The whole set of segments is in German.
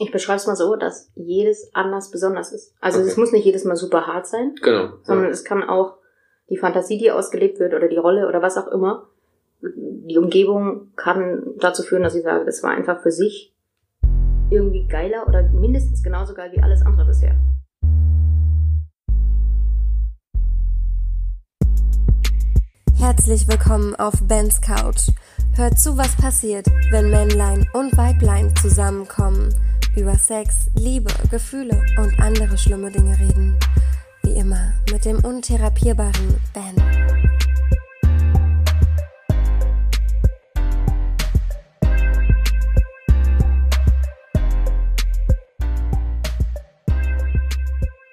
Ich beschreibe es mal so, dass jedes anders besonders ist. Also okay. es muss nicht jedes Mal super hart sein. Genau. Sondern ja. es kann auch die Fantasie, die ausgelebt wird oder die Rolle oder was auch immer. Die Umgebung kann dazu führen, dass ich sage, das war einfach für sich irgendwie geiler oder mindestens genauso geil wie alles andere bisher. Herzlich willkommen auf Bens Couch. Hört zu, was passiert, wenn Männlein und Weiblein zusammenkommen über Sex, Liebe, Gefühle und andere schlimme Dinge reden. Wie immer mit dem untherapierbaren Ben.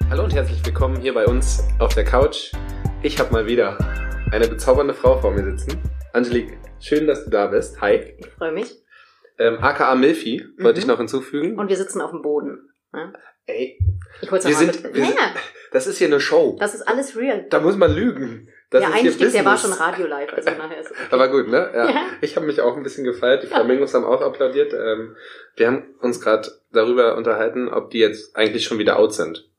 Hallo und herzlich willkommen hier bei uns auf der Couch. Ich habe mal wieder eine bezaubernde Frau vor mir sitzen. Angelique, schön, dass du da bist. Hi. Ich freue mich. Ähm, AKA Milfi wollte mhm. ich noch hinzufügen. Und wir sitzen auf dem Boden. Ja? Ey. Ich hol's wir sind, mit. wir sind, das ist hier eine Show. Das ist alles real. Da muss man lügen. Das ja, eigentlich, der war schon Radio live, also nachher ist okay. Aber gut, ne? Ja. ja. Ich habe mich auch ein bisschen gefeiert. Die Flamingos haben auch applaudiert. Ähm, wir haben uns gerade darüber unterhalten, ob die jetzt eigentlich schon wieder out sind.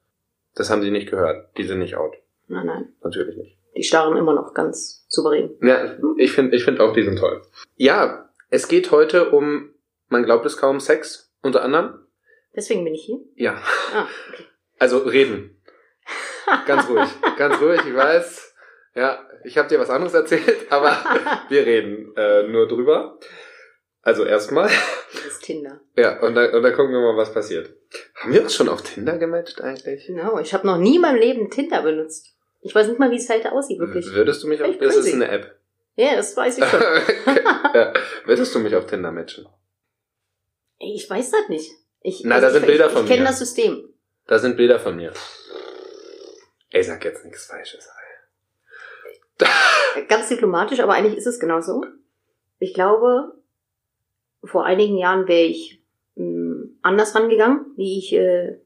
Das haben sie nicht gehört. Die sind nicht out. Nein, nein. Natürlich nicht. Die starren immer noch ganz souverän. Ja, ich finde ich find auch, die sind toll. Ja, es geht heute um man glaubt es kaum, Sex unter anderem. Deswegen bin ich hier? Ja. Ah, okay. Also reden. Ganz ruhig. Ganz ruhig, ich weiß. Ja, ich habe dir was anderes erzählt, aber wir reden äh, nur drüber. Also erstmal. Das ist Tinder. Ja, und dann, und dann gucken wir mal, was passiert. Haben wir uns schon auf Tinder gematcht eigentlich? Genau, ich habe noch nie in meinem Leben Tinder benutzt. Ich weiß nicht mal, wie die Seite aussieht, wirklich. Würdest du mich auf... Das ist eine App. Ja, das weiß ich schon. ja. Würdest du mich auf Tinder matchen? Ich weiß das nicht. Ich, Na, also da sind ich, Bilder ich, von mir. Ich kenne das System. Da sind Bilder von mir. Ey, sag jetzt nichts Falsches. Ganz diplomatisch, aber eigentlich ist es genauso. Ich glaube, vor einigen Jahren wäre ich mh, hm, anders rangegangen, wie ich äh,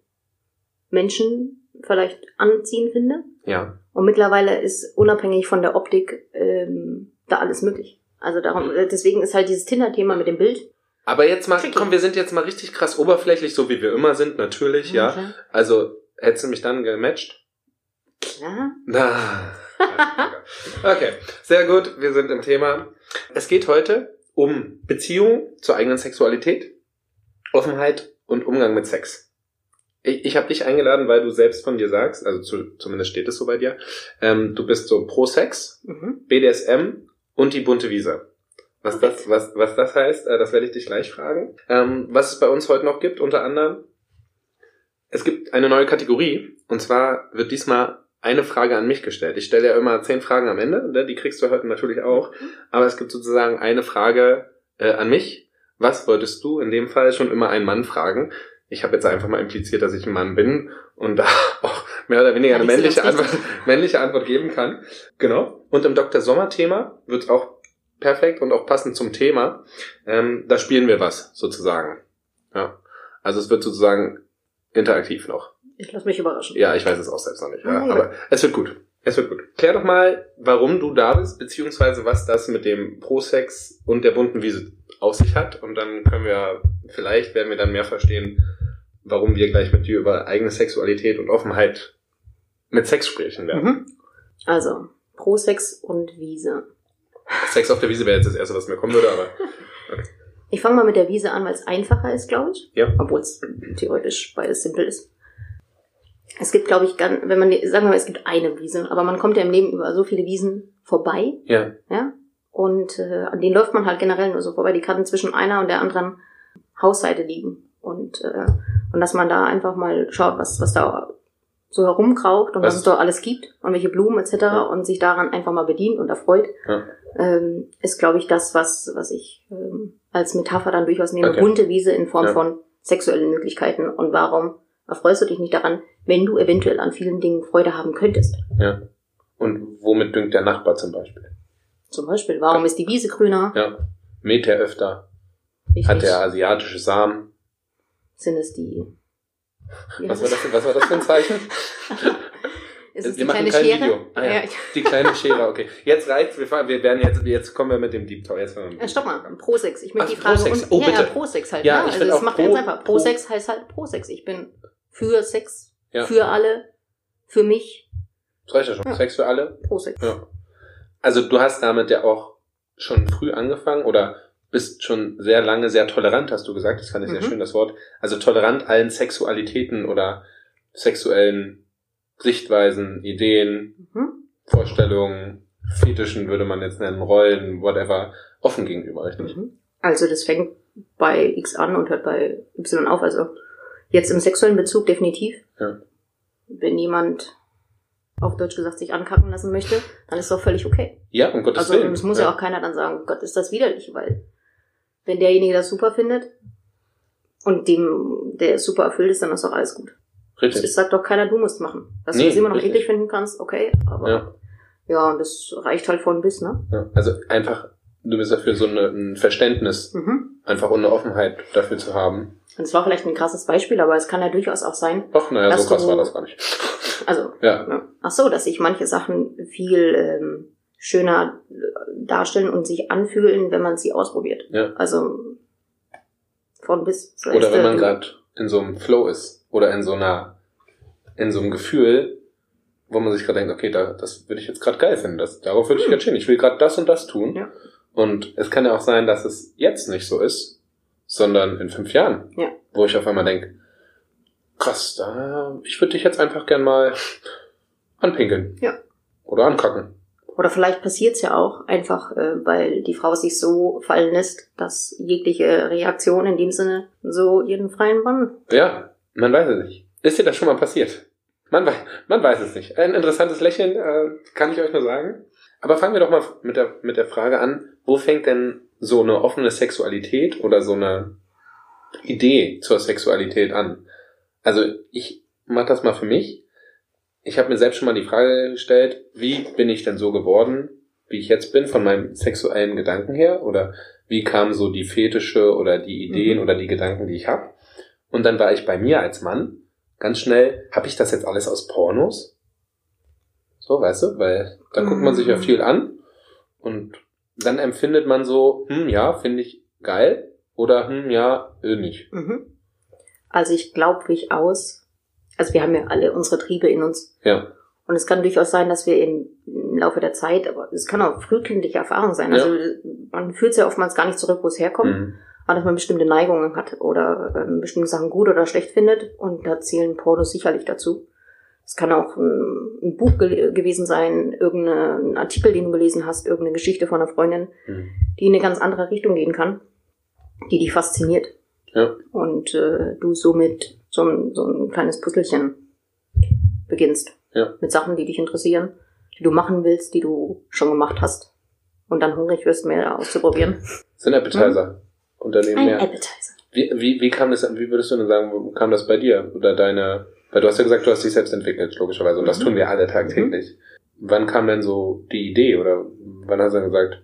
Menschen vielleicht anziehen finde. Ja. Und mittlerweile ist unabhängig von der Optik ähm, da alles möglich. Also darum, deswegen ist halt dieses Tinder-Thema mit dem Bild aber jetzt mal, komm, wir sind jetzt mal richtig krass oberflächlich, so wie wir immer sind, natürlich, ja. Okay. Also, hättest du mich dann gematcht? Klar. Na. okay, sehr gut, wir sind im Thema. Es geht heute um Beziehung zur eigenen Sexualität, Offenheit und Umgang mit Sex. Ich, ich habe dich eingeladen, weil du selbst von dir sagst, also zu, zumindest steht es so bei dir, ähm, du bist so pro Sex, mhm. BDSM und die bunte Wiese. Was das, was, was das heißt, äh, das werde ich dich gleich fragen. Ähm, was es bei uns heute noch gibt, unter anderem, es gibt eine neue Kategorie, und zwar wird diesmal eine Frage an mich gestellt. Ich stelle ja immer zehn Fragen am Ende, ne? die kriegst du heute natürlich auch, mhm. aber es gibt sozusagen eine Frage äh, an mich. Was wolltest du in dem Fall schon immer einen Mann fragen? Ich habe jetzt einfach mal impliziert, dass ich ein Mann bin und da auch mehr oder weniger eine männliche Antwort, männliche Antwort geben kann. Genau. Und im Dr. Sommer Thema wird auch perfekt und auch passend zum Thema. Ähm, da spielen wir was sozusagen. Ja. Also es wird sozusagen interaktiv noch. Ich lasse mich überraschen. Ja, ich weiß es auch selbst noch nicht. Ja. Mhm. Aber es wird gut. Es wird gut. Klär doch mal, warum du da bist, beziehungsweise was das mit dem Pro-Sex und der bunten Wiese auf sich hat. Und dann können wir, vielleicht werden wir dann mehr verstehen, warum wir gleich mit dir über eigene Sexualität und Offenheit mit Sex sprechen werden. Mhm. Also, Pro-Sex und Wiese. Sex auf der Wiese wäre jetzt das Erste, was mir kommen würde, aber. Okay. Ich fange mal mit der Wiese an, weil es einfacher ist, glaube ich. Ja. Obwohl es theoretisch beides simpel ist. Es gibt, glaube ich, ganz, wenn man, sagen wir mal, es gibt eine Wiese, aber man kommt ja im Leben über so viele Wiesen vorbei. Ja. Ja. Und äh, an denen läuft man halt generell nur so vorbei. Die kann zwischen einer und der anderen Hausseite liegen. Und, äh, und dass man da einfach mal schaut, was, was da so herumkraucht und was, was es da alles gibt und welche Blumen etc. Ja. und sich daran einfach mal bedient und erfreut. Ja ähm, ist, glaube ich, das, was, was ich ähm, als Metapher dann durchaus nehme. Okay. Bunte Wiese in Form ja. von sexuellen Möglichkeiten. Und warum erfreust du dich nicht daran, wenn du eventuell an vielen Dingen Freude haben könntest? Ja. Und womit düngt der Nachbar zum Beispiel? Zum Beispiel, warum ist die Wiese grüner? Ja. Mäht er öfter? Richtig. Hat er asiatische Samen? Sind es die... Was war, das, was war das für ein Zeichen? Ist es wir die machen kleine kein Schere? Video. Ah, ja. Ja. Die kleine Schere, okay. Jetzt reicht's, wir, fahren, wir werden jetzt, jetzt kommen wir mit dem Deep Talk. Jetzt wir mit Äh, stopp mal, Talk. Pro-Sex. Ich möchte Ach, die Frage... Pro-Sex. un- Oh, ja, bitte. ja, Pro-Sex halt. Ja, ne? Also das macht Pro- ganz einfach. Pro- Pro-Sex heißt halt Pro-Sex. Ich bin für Sex, Ja. für alle, für mich, Das reicht ja schon. Ja. Sex für alle. Pro-Sex. Ja. Also du hast damit ja auch schon früh angefangen oder bist schon sehr lange sehr tolerant, hast du gesagt. Das fand ich sehr Mhm. schön, das Wort. Also tolerant allen Sexualitäten oder sexuellen Sichtweisen, Ideen, Mhm. Vorstellungen, Fetischen würde man jetzt nennen, Rollen, whatever, offen gegenüber, richtig? Mhm. Also das fängt bei X an und hört bei Y auf. Also jetzt im sexuellen Bezug definitiv. Ja. Wenn jemand auf Deutsch gesagt sich ankacken lassen möchte, dann ist doch völlig okay. Ja, um Gottes Also Willen. es muss ja. auch keiner dann sagen, Gott, ist das widerlich, weil wenn derjenige das super findet und dem der es super erfüllt ist, dann ist doch alles gut. Richtig. Es sagt doch keiner, du musst machen. Dass Nee, du es immer noch richtig. eklig finden kannst, okay, aber Ja. ja. und das reicht halt von bis, ne? Ja. Also einfach, du bist dafür so eine, ein Verständnis, Mhm. einfach eine Offenheit dafür zu haben. Und es war vielleicht ein krasses Beispiel, aber es kann ja durchaus auch sein, Ach, naja, so krass du- war das gar nicht. also Ja, Ja. Ach so, dass sich manche Sachen viel ähm, schöner äh, darstellen und sich anfühlen, wenn man sie ausprobiert. Ja. Also von bis. Oder wenn man gerade in so einem Flow ist oder in so einer, in so einem Gefühl, wo man sich gerade denkt, okay, da, das würde ich jetzt gerade geil finden, das, darauf würde ich Hm. gerade stehen. Ich will gerade das und das tun. Ja. Und es kann ja auch sein, dass es jetzt nicht so ist, sondern in fünf Jahren, Ja. wo ich auf einmal denke, krass, da, ich würde dich jetzt einfach gern mal anpinkeln. Ja. Oder ankacken. Oder vielleicht passiert's ja auch einfach, äh, weil die Frau sich so fallen lässt, dass jegliche Reaktion in dem Sinne so ihren freien Bann. Ja, man weiß es nicht. Ist dir das schon mal passiert? Man weiß, man weiß es nicht. Ein interessantes Lächeln, äh, kann ich euch nur sagen. Aber fangen wir doch mal mit der, mit der Frage an, wo fängt denn so eine offene Sexualität oder so eine Idee zur Sexualität an? Also ich mache das mal für mich. Ich habe mir selbst schon mal die Frage gestellt, wie bin ich denn so geworden, wie ich jetzt bin, von meinem sexuellen Gedanken her? Oder wie kamen so die Fetische oder die Ideen Mhm. oder die Gedanken, die ich habe? Und dann war ich bei mir als Mann ganz schnell, habe ich das jetzt alles aus Pornos? So, weißt du, weil da guckt man sich ja Mhm. viel an und dann empfindet man so, hm, ja, finde ich geil oder hm, ja, äh, nicht. Mhm. Also ich glaube durchaus, also wir haben ja alle unsere Triebe in uns. Ja, Und es kann durchaus sein, dass wir im, Laufe der Zeit, aber es kann auch frühkindliche Erfahrung sein. Ja. Also man fühlt es ja oftmals gar nicht zurück, wo es herkommt, Mhm. aber dass man bestimmte Neigungen hat oder ähm, bestimmte Sachen gut oder schlecht findet. Und da zählen Pornos sicherlich dazu. Es kann auch ein, ein Buch ge gewesen sein, irgendein Artikel, den du gelesen hast, irgendeine Geschichte von einer Freundin, Mhm. die in eine ganz andere Richtung gehen kann, die dich fasziniert. Ja. Und äh, du somit so ein, so ein kleines Puzzlechen beginnst. Ja. Mit Sachen, die dich interessieren, die du machen willst, die du schon gemacht hast. Und dann hungrig wirst, mehr auszuprobieren. Sind Appetizer. Unternehmen Ein mehr. Appetizer. Wie, wie, wie kam das, wie würdest du denn sagen, wo kam das bei dir? Oder deine, weil du hast ja gesagt, du hast dich selbst entwickelt, logischerweise. Und das Mhm. tun wir alle tagtäglich. Wann kam denn so die Idee? Oder wann hast du dann gesagt,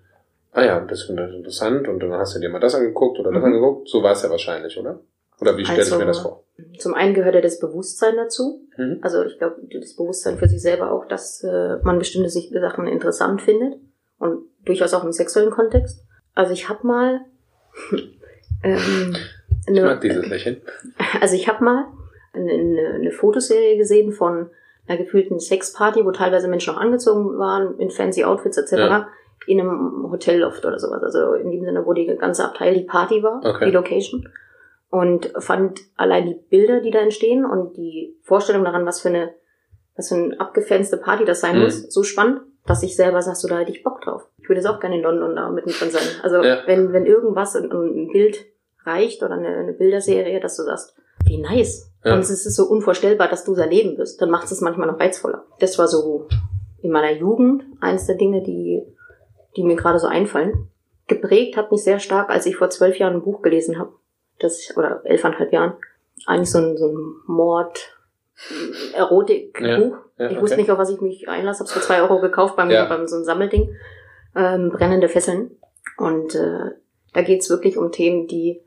ah ja, das finde ich interessant und dann hast du dir mal das angeguckt oder das Mhm. angeguckt? So war es ja wahrscheinlich, oder? Oder wie stelle Also- ich mir das vor? Zum einen gehört ja das Bewusstsein dazu. Mhm. Also ich glaube, das Bewusstsein für sich selber auch, dass äh, man bestimmte Sachen interessant findet und durchaus auch im sexuellen Kontext. Also ich habe mal ähm, Ich eine, mag dieses Lächeln. also ich habe mal eine, eine, Fotoserie gesehen von einer gefühlten Sexparty, wo teilweise Menschen auch angezogen waren in fancy Outfits etc. Ja. in einem Hotelloft oder sowas. Also in dem Sinne, wo die ganze Abteil die Party war, Okay. die Location. Und fand allein die Bilder, die da entstehen und die Vorstellung daran, was für eine, was für eine abgefenste Party das sein Mhm. muss, so spannend, dass ich selber sag, so da hätte ich Bock drauf. Ich würde jetzt auch gerne in London da mittendrin sein. Also Ja. wenn, wenn irgendwas, ein, ein Bild reicht oder eine, eine Bilderserie, dass du sagst, wie nice. Ja. Und es ist so unvorstellbar, dass du es erleben wirst. Dann macht es manchmal noch reizvoller. Das war so in meiner Jugend eines der Dinge, die, die mir gerade so einfallen. Geprägt hat mich sehr stark, als ich vor zwölf Jahren ein Buch gelesen habe. Das, oder elfeinhalb Jahren. Eigentlich so ein, so ein Mord, Erotik-Buch. Ja, ich okay. wusste nicht, auf was ich mich einlasse. Hab's für zwei Euro gekauft beim, Ja. beim so einem Sammelding. Ähm, brennende Fesseln. Und äh, da geht's wirklich um Themen, die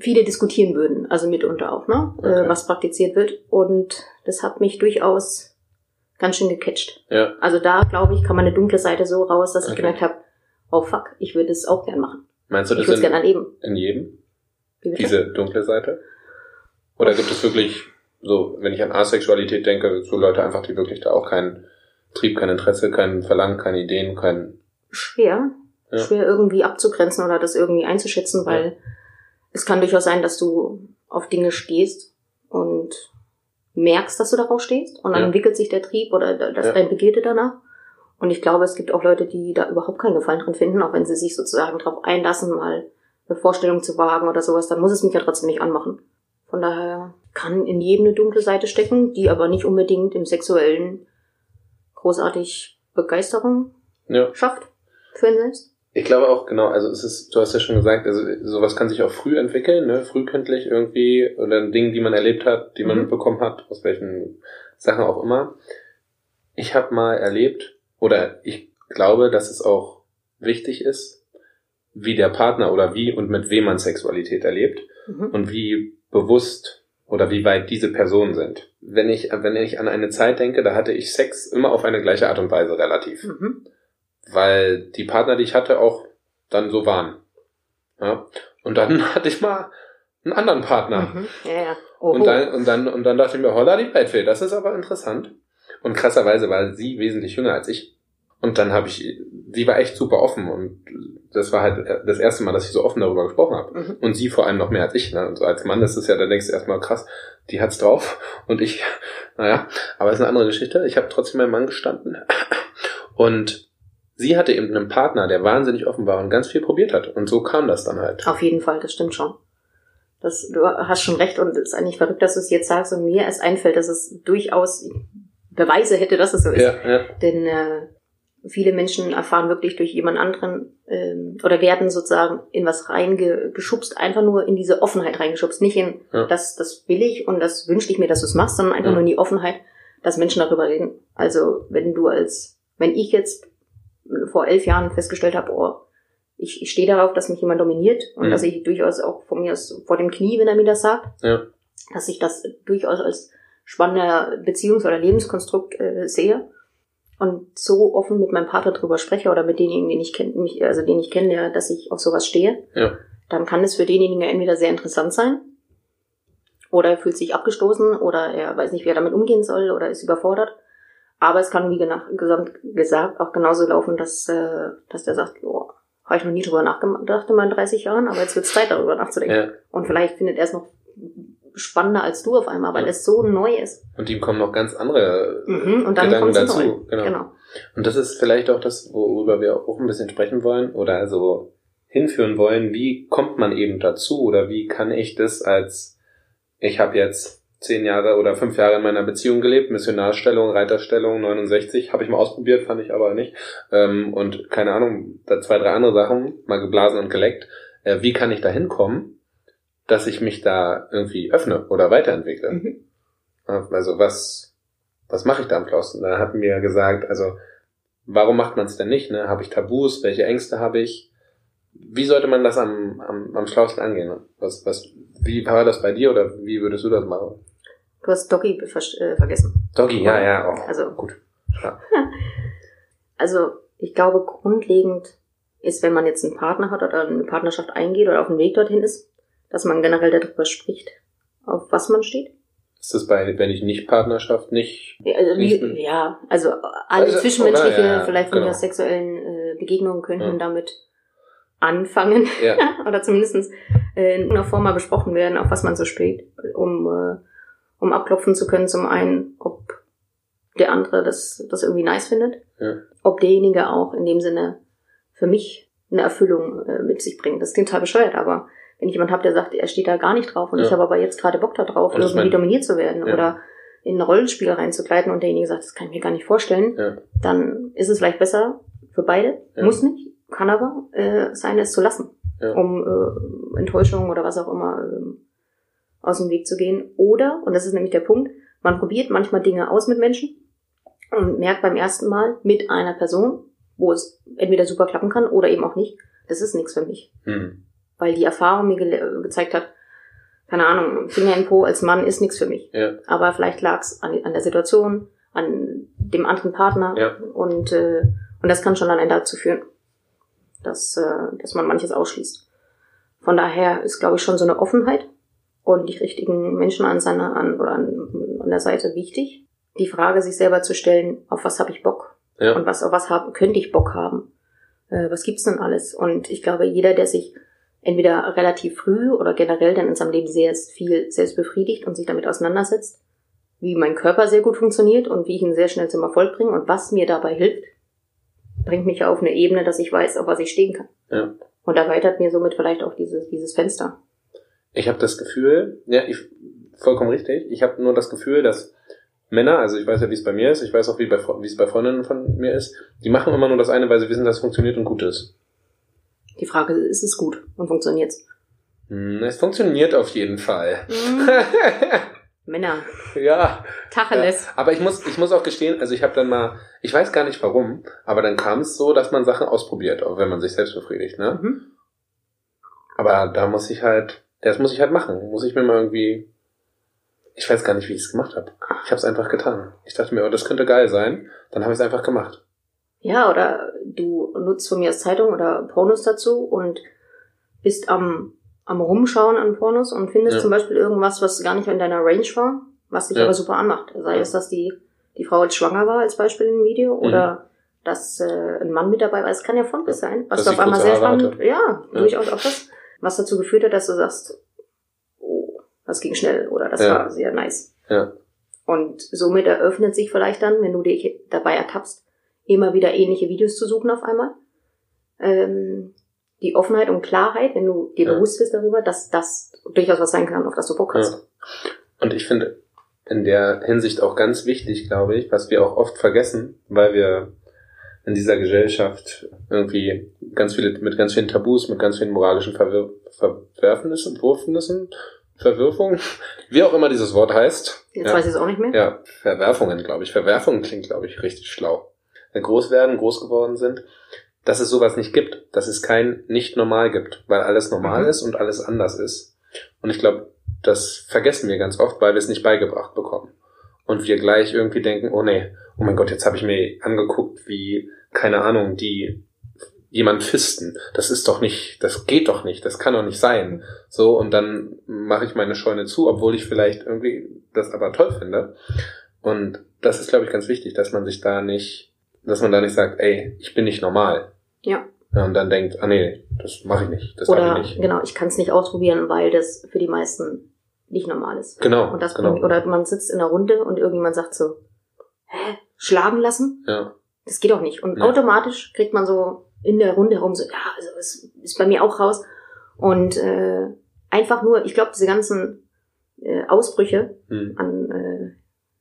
viele diskutieren würden, also mitunter auch, ne? Okay. Äh, was praktiziert wird. Und das hat mich durchaus ganz schön gecatcht. Ja. Also da, glaube ich, kam meine dunkle Seite so raus, dass ich Okay. gemerkt habe, oh fuck, ich würde es auch gern machen. Meinst du Ich das würde es in, gern erleben. in jedem? Diese dunkle Seite? Oder gibt es wirklich so, wenn ich an Asexualität denke, so Leute einfach, die wirklich da auch keinen Trieb, kein Interesse, kein Verlangen, keine Ideen, kein, schwer, Ja. schwer irgendwie abzugrenzen oder das irgendwie einzuschätzen, weil es kann durchaus sein, dass du auf Dinge stehst und merkst, dass du darauf stehst und dann Ja. entwickelt sich der Trieb oder da- das Ja. dein Begierde danach. Und ich glaube, es gibt auch Leute, die da überhaupt keinen Gefallen dran finden, auch wenn sie sich sozusagen darauf einlassen, mal eine Vorstellung zu wagen oder sowas, dann muss es mich ja trotzdem nicht anmachen. Von daher kann in jedem eine dunkle Seite stecken, die aber nicht unbedingt im sexuellen großartig Begeisterung ja. schafft für ihn selbst. Ich glaube auch, genau, also es ist, du hast ja schon gesagt, also sowas kann sich auch früh entwickeln, ne, frühkindlich irgendwie, oder Dinge, die man erlebt hat, die man Mhm. mitbekommen hat, aus welchen Sachen auch immer. Ich habe mal erlebt, oder ich glaube, dass es auch wichtig ist, wie der Partner oder wie und mit wem man Sexualität erlebt Mhm. und wie bewusst oder wie weit diese Personen sind. Wenn ich, wenn ich an eine Zeit denke, da hatte ich Sex immer auf eine gleiche Art und Weise relativ Mhm. weil die Partner, die ich hatte, auch dann so waren. Ja? Und dann hatte ich mal einen anderen Partner. Mhm. Ja, ja. Und dann, und dann, und dann dachte ich mir, holla die Waldfee, das ist aber interessant. Und krasserweise war sie wesentlich jünger als ich. Und dann habe ich, sie war echt super offen und das war halt das erste Mal, dass ich so offen darüber gesprochen habe. Mhm. Und sie vor allem noch mehr als ich. Ne? Und so als Mann ist es ja, dann denkst du erstmal krass, die hat's drauf und ich, naja, aber es ist eine andere Geschichte. Ich habe trotzdem meinem Mann gestanden. Und sie hatte eben einen Partner, der wahnsinnig offen war und ganz viel probiert hat. Und so kam das dann halt. Auf jeden Fall, das stimmt schon. Das, du hast schon recht und es ist eigentlich verrückt, dass du es jetzt sagst und mir erst einfällt, dass es durchaus Beweise hätte, dass es so ist. Ja, ja, Denn äh, viele Menschen erfahren wirklich durch jemand anderen ähm, oder werden sozusagen in was reingeschubst, einfach nur in diese Offenheit reingeschubst. Nicht in Ja. das, das will ich und das wünsche ich mir, dass du es machst, sondern einfach Ja. nur in die Offenheit, dass Menschen darüber reden. Also wenn du als, wenn ich jetzt vor elf Jahren festgestellt habe, oh, ich, ich stehe darauf, dass mich jemand dominiert und Mhm. dass ich durchaus auch von mir aus vor dem Knie, wenn er mir das sagt, ja, dass ich das durchaus als spannender Beziehungs- oder Lebenskonstrukt äh, sehe und so offen mit meinem Partner drüber spreche oder mit denjenigen, den ich kenne, mich- also den ich kenne, dass ich auf sowas stehe, ja, dann kann es für denjenigen entweder sehr interessant sein oder er fühlt sich abgestoßen oder er weiß nicht, wie er damit umgehen soll oder ist überfordert. Aber es kann, wie gesagt, auch genauso laufen, dass, äh, dass der sagt, oh, habe ich noch nie drüber nachgedacht in meinen 30 Jahren, aber jetzt wird es Zeit, darüber nachzudenken. ja. Und vielleicht findet er es noch spannender als du auf einmal, weil Ja. es so neu ist. Und ihm kommen noch ganz andere Mhm, und dann Gedanken dazu. neu. Genau. Genau. Und das ist vielleicht auch das, worüber wir auch ein bisschen sprechen wollen oder so hinführen wollen. Wie kommt man eben dazu oder wie kann ich das als, ich habe jetzt zehn Jahre oder fünf Jahre in meiner Beziehung gelebt, Missionarstellung, Reiterstellung, 69, habe ich mal ausprobiert, fand ich aber nicht. Ähm, und keine Ahnung, da zwei, drei andere Sachen, mal geblasen und geleckt. Äh, wie kann ich da hinkommen, dass ich mich da irgendwie öffne oder weiterentwickle? Mhm. Also was, was mache ich da am Klausten? Da hatten wir gesagt, also warum macht man es denn nicht? Ne? Habe ich Tabus? Welche Ängste habe ich? Wie sollte man das am, am, am schlausten angehen? Was, was, wie war das bei dir oder wie würdest du das machen? Du hast Doggy äh, vergessen. Doggy, ja, ja, auch. Also- gut. Ja. Also ich glaube, grundlegend ist, wenn man jetzt einen Partner hat oder eine Partnerschaft eingeht oder auf dem Weg dorthin ist, dass man generell darüber spricht, auf was man steht. Ist das bei, wenn ich nicht Partnerschaft nicht? Ja, Also, Nicht- wie, ja, also alle Also, zwischenmenschliche, oder? Ja, vielleicht von genau. aus sexuellen äh, Begegnungen könnten Ja. damit anfangen Ja, oder zumindest äh, in einer Form mal besprochen werden, auf was man so steht, um, äh, um abklopfen zu können, zum einen, ob der andere das, das irgendwie nice findet, Ja. ob derjenige auch in dem Sinne für mich eine Erfüllung äh, mit sich bringt. Das klingt total bescheuert, aber wenn ich jemand habe, der sagt, er steht da gar nicht drauf und Ja. ich habe aber jetzt gerade Bock da drauf, irgendwie mein- dominiert zu werden Ja. oder in ein Rollenspiel reinzugleiten und derjenige sagt, das kann ich mir gar nicht vorstellen, ja, dann ist es vielleicht besser für beide. Muss nicht, kann aber äh, sein, es zu lassen, um äh, Enttäuschung oder was auch immer ähm, aus dem Weg zu gehen. Oder, und das ist nämlich der Punkt, man probiert manchmal Dinge aus mit Menschen und merkt beim ersten Mal mit einer Person, wo es entweder super klappen kann oder eben auch nicht, das ist nichts für mich. hm. Weil die Erfahrung mir gele- gezeigt hat, keine Ahnung, Finger in Po als Mann ist nichts für mich. ja, Aber vielleicht lag es an, an der Situation, an dem anderen Partner. Ja. Und, äh, und das kann schon allein dazu führen, dass, äh, dass man manches ausschließt. Von daher ist, glaube ich, schon so eine Offenheit und die richtigen Menschen an seiner an, oder an, an der Seite wichtig. Die Frage, sich selber zu stellen, auf was habe ich Bock? Ja. Und was, auf was hab, könnte ich Bock haben? Äh, was gibt's denn alles? Und ich glaube, jeder, der sich entweder relativ früh oder generell dann in seinem Leben sehr viel selbst befriedigt und sich damit auseinandersetzt, wie mein Körper sehr gut funktioniert und wie ich ihn sehr schnell zum Erfolg bringe und was mir dabei hilft, bringt mich auf eine Ebene, dass ich weiß, auf was ich stehen kann. Ja. Und erweitert mir somit vielleicht auch dieses, dieses Fenster. Ich habe das Gefühl, ja, ich, vollkommen richtig. Ich habe nur das Gefühl, dass Männer, also ich weiß ja, wie es bei mir ist, ich weiß auch, wie, bei, wie es bei Freundinnen von mir ist, die machen immer nur das eine, weil sie wissen, dass es funktioniert und gut ist. Die Frage ist, ist es gut und funktioniert's? Hm, Es funktioniert auf jeden Fall. Männer, ja. Ja, Tacheles. aber ich muss, ich muss auch gestehen, also ich habe dann mal, ich weiß gar nicht warum, aber dann kam es so, dass man Sachen ausprobiert, auch wenn man sich selbst befriedigt, ne? Mhm. Aber da muss ich halt, das muss ich halt machen. Muss ich mir mal irgendwie, ich weiß gar nicht, wie ich es gemacht habe. Ich habe es einfach getan. Ich dachte mir, oh, das könnte geil sein. Dann habe ich es einfach gemacht. Ja, oder du nutzt von mir als Zeitung oder Pornos dazu und bist am, am Rumschauen an Pornos und findest Ja. zum Beispiel irgendwas, was gar nicht in deiner Range war, was dich Ja. aber super anmacht. Sei es, dass die, die Frau jetzt schwanger war als Beispiel im Video Mhm. oder dass äh, ein Mann mit dabei war. Es kann ja von bis sein. Was Dass du auf einmal sehr spannend, ja, Ja. durchaus auch das, was dazu geführt hat, dass du sagst, oh, das ging schnell oder das war sehr nice. Ja. Und somit eröffnet sich vielleicht dann, wenn du dich dabei ertappst, immer wieder ähnliche Videos zu suchen auf einmal. Ähm, die Offenheit und Klarheit, wenn du dir Ja. bewusst bist darüber, dass das durchaus was sein kann, auf das du Bock hast. Ja. Und ich finde in der Hinsicht auch ganz wichtig, glaube ich, was wir auch oft vergessen, weil wir in dieser Gesellschaft irgendwie ganz viele, mit ganz vielen Tabus, mit ganz vielen moralischen Verwir Verwerfnissen, Wurfnissen, Verwirfungen, wie auch immer dieses Wort heißt. Jetzt ja. weiß ich es auch nicht mehr. Ja, Verwerfungen, glaube ich. Verwerfungen klingt, glaube ich, richtig schlau. Wenn groß werden, groß geworden sind, dass es sowas nicht gibt, dass es kein nicht normal gibt, weil alles normal Mhm. ist und alles anders ist. Und ich glaube, das vergessen wir ganz oft, weil wir es nicht beigebracht bekommen. Und wir gleich irgendwie denken, oh nee, oh mein Gott, jetzt habe ich mir angeguckt, wie, keine Ahnung, die jemand fisten. Das ist doch nicht, das geht doch nicht, das kann doch nicht sein. So, und dann mache ich meine Scheune zu, obwohl ich vielleicht irgendwie das aber toll finde. Und das ist, glaube ich, ganz wichtig, dass man sich da nicht, dass man da nicht sagt, ey, ich bin nicht normal. Ja. Ja, und dann denkt, ah nee, das mache ich nicht, das darf Oder ich nicht. genau, ich kann es nicht ausprobieren, weil das für die meisten nicht normal ist. Genau, Und das genau. bringt, oder man sitzt in einer Runde und irgendjemand sagt so, hä, schlagen lassen? Ja, Das geht doch nicht. Und Ja. automatisch kriegt man so in der Runde herum so, ja, also es ist bei mir auch raus. Und äh, einfach nur, ich glaube, diese ganzen äh, Ausbrüche hm. an äh,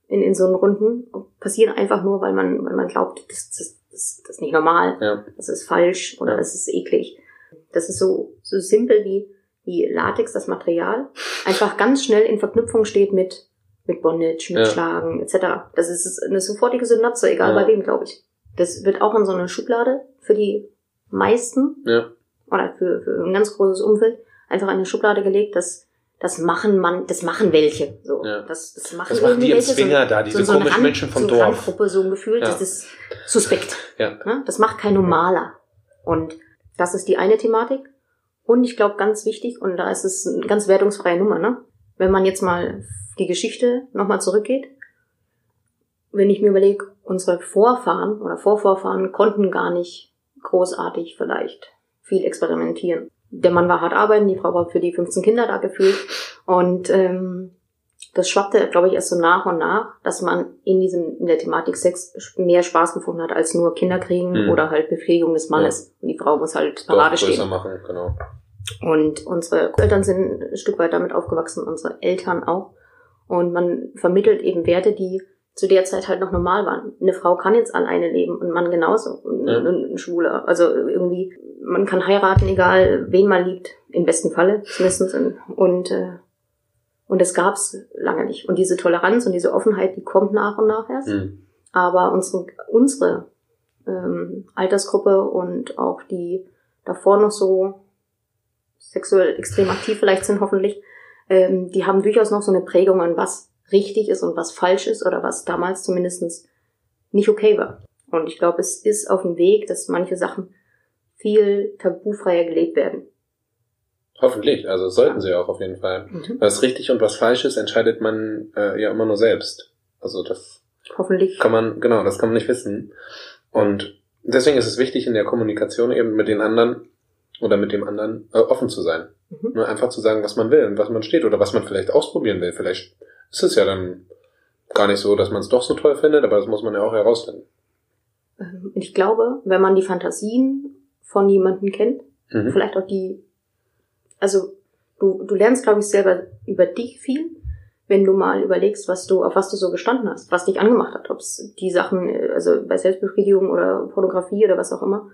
in, in so einen Runden passieren einfach nur, weil man, weil man glaubt, das, das, das, das ist nicht normal, ja, das ist falsch oder Ja. das ist eklig. Das ist so, so simpel wie, wie Latex, das Material, einfach ganz schnell in Verknüpfung steht mit, mit Bondage, mit Ja. Schlagen, etc. Das ist eine sofortige Synapse, egal bei wem, glaube ich. Das wird auch in so eine Schublade für die meisten ja, oder für, für ein ganz großes Umfeld einfach in eine Schublade gelegt, dass das machen man, das machen welche. So, Ja. das, das machen Das machen die im Zwinger da, diese eine komischen Menschen vom so Dorf. Randgruppe, so ein Gefühl, Ja. das ist suspekt. Ja. Ne? Das macht kein Normaler. Und das ist die eine Thematik. Und ich glaube, ganz wichtig, und da ist es eine ganz wertungsfreie Nummer, ne? Wenn man jetzt mal die Geschichte nochmal zurückgeht, wenn ich mir überlege, unsere Vorfahren oder Vorvorfahren konnten gar nicht großartig vielleicht viel experimentieren. Der Mann war hart arbeiten, die Frau war für die 15 Kinder da gefühlt. Und ähm, das schwappte, glaube ich, erst so nach und nach, dass man in diesem in der Thematik Sex mehr Spaß gefunden hat als nur Kinder kriegen Mhm. oder halt Befähigung des Mannes. Und die Frau muss halt Parade stehen. machen, genau. Und unsere Eltern sind ein Stück weit damit aufgewachsen, unsere Eltern auch. Und man vermittelt eben Werte, die zu der Zeit halt noch normal waren. Eine Frau kann jetzt alleine leben und ein Mann genauso. Und Ja. ein, Schwuler. Also irgendwie, man kann heiraten, egal wen man liebt. Im besten Falle zumindest. Und, äh, und das gab's lange nicht. Und diese Toleranz und diese Offenheit, die kommt nach und nach erst. Hm. Aber unsere, unsere ähm, Altersgruppe und auch die davor noch so sexuell extrem aktiv vielleicht sind, hoffentlich, ähm, die haben durchaus noch so eine Prägung an was richtig ist und was falsch ist oder was damals zumindest nicht okay war. Und ich glaube, es ist auf dem Weg, dass manche Sachen viel tabufreier gelebt werden. Hoffentlich, also sollten sie auch auf jeden Fall. Mhm. Was richtig und was falsch ist, entscheidet man äh, ja immer nur selbst. Also das Hoffentlich. kann man, genau, das kann man nicht wissen. Und deswegen ist es wichtig, in der Kommunikation eben mit den anderen oder mit dem anderen äh, offen zu sein. Mhm. Nur einfach zu sagen, was man will und was man steht oder was man vielleicht ausprobieren will. Vielleicht ist es ja dann gar nicht so, dass man es doch so toll findet, aber das muss man ja auch herausfinden. Ähm, Ich glaube, wenn man die Fantasien von jemandem kennt, Mhm. vielleicht auch die, also du, du lernst, glaube ich, selber über dich viel, wenn du mal überlegst, was du, auf was du so gestanden hast, was dich angemacht hat, ob es die Sachen, äh, also bei Selbstbefriedigung oder Pornografie oder was auch immer,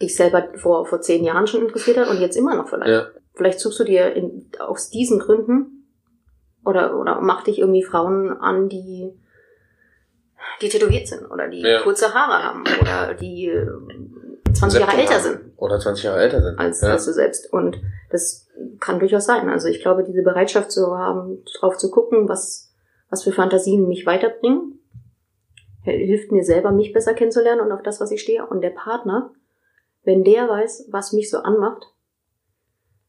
dich selber vor, vor zehn Jahren schon interessiert hat und jetzt immer noch vielleicht. Ja. Vielleicht suchst du dir in, aus diesen Gründen oder, oder mach dich irgendwie Frauen an, die, die tätowiert sind oder die Ja. kurze Haare haben oder die äh, 20 Jahre Septum älter haben. sind Oder 20 Jahre älter sind. als, ja. als du selbst. Und das kann durchaus sein. Also ich glaube, diese Bereitschaft zu haben, drauf zu gucken, was, was für Fantasien mich weiterbringen, hilft mir selber, mich besser kennenzulernen und auf das, was ich stehe. Und der Partner, wenn der weiß, was mich so anmacht,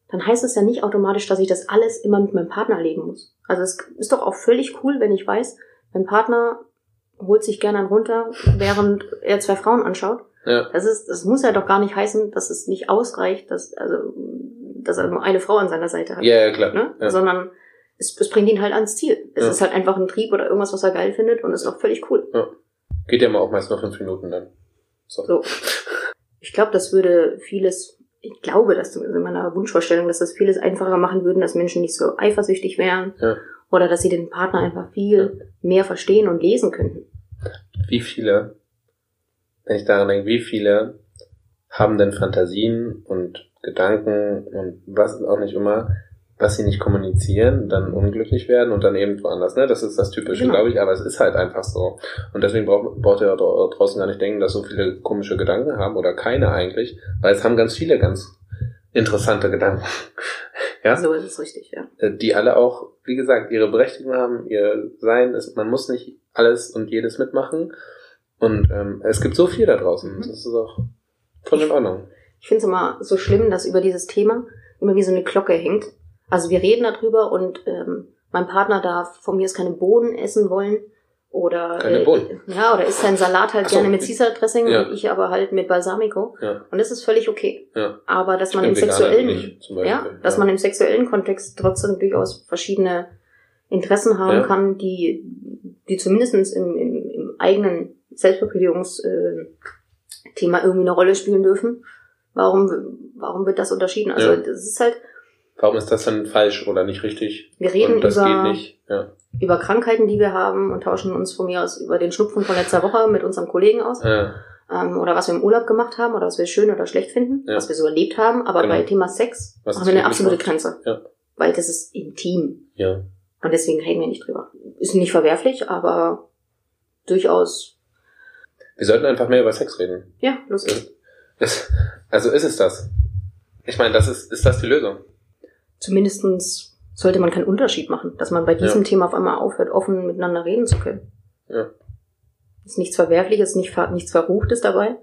dann heißt es ja nicht automatisch, dass ich das alles immer mit meinem Partner erleben muss. Also es ist doch auch völlig cool, wenn ich weiß, mein Partner holt sich gerne einen runter, während er zwei Frauen anschaut. ja. Das ist, das muss ja doch gar nicht heißen, dass es nicht ausreicht, dass, also, dass er nur eine Frau an seiner Seite hat. Ja, ja, klar. Ne? Ja. Sondern es, es bringt ihn halt ans Ziel. Es Ja. ist halt einfach ein Trieb oder irgendwas, was er geil findet und ist doch völlig cool. Geht ja mal auch meist nur fünf Minuten dann. So. So. Ich glaube, das würde vieles, ich glaube, dass in meiner Wunschvorstellung, dass das vieles einfacher machen würden, dass Menschen nicht so eifersüchtig wären. Ja. Oder dass sie den Partner einfach viel mehr verstehen und lesen könnten. Wie viele, wenn ich daran denke, wie viele haben denn Fantasien und Gedanken und was auch nicht immer, was sie nicht kommunizieren, dann unglücklich werden und dann eben woanders. Ne? Das ist das Typische, Genau. glaube ich, aber es ist halt einfach so. Und deswegen braucht, braucht ihr draußen gar nicht denken, dass so viele komische Gedanken haben oder keine eigentlich, weil es haben ganz viele ganz interessante Gedanken. ja? So ist es richtig, ja. Äh, die alle auch, wie gesagt, ihre Berechtigung haben, ihr Sein ist, man muss nicht alles und jedes mitmachen. Und ähm, es gibt so viel da draußen. Mhm. Das ist auch voll in Ordnung. Ich finde es immer so schlimm, dass über dieses Thema immer wie so eine Glocke hängt. Also wir reden darüber und ähm, mein Partner darf von mir aus keine Bohnen essen wollen oder Keine äh, Bohnen? ja oder isst seinen Salat halt so. gerne mit Caesar Dressing Ja. und ich aber halt mit Balsamico Ja, und das ist völlig okay. ja. Aber dass man bin im sexuellen nicht, ja, dass man im sexuellen Kontext trotzdem durchaus verschiedene Interessen haben kann, die die zumindestens im, im, im eigenen Selbstbefriedigungsthema äh, irgendwie eine Rolle spielen dürfen. Warum, warum wird das unterschieden? Also das ist halt, Warum ist das denn falsch oder nicht richtig? wir reden über, geht nicht. Ja. über Krankheiten, die wir haben und tauschen uns von mir aus über den Schnupfen von letzter Woche mit unserem Kollegen aus. Ja. Ähm, oder was wir im Urlaub gemacht haben oder was wir schön oder schlecht finden, Ja. was wir so erlebt haben. Aber Genau. bei Thema Sex Was haben wir eine absolute macht. Grenze. Ja. Weil das ist intim. ja. Und deswegen reden wir nicht drüber. Ist nicht verwerflich, aber durchaus, Wir sollten einfach mehr über Sex reden. ja. Ist, also ist es das? Ich meine, das ist, ist das die Lösung? Zumindestens sollte man keinen Unterschied machen, dass man bei diesem Thema auf einmal aufhört, offen miteinander reden zu können. Ja. Ist nichts Verwerfliches, nicht, nichts Verruchtes dabei.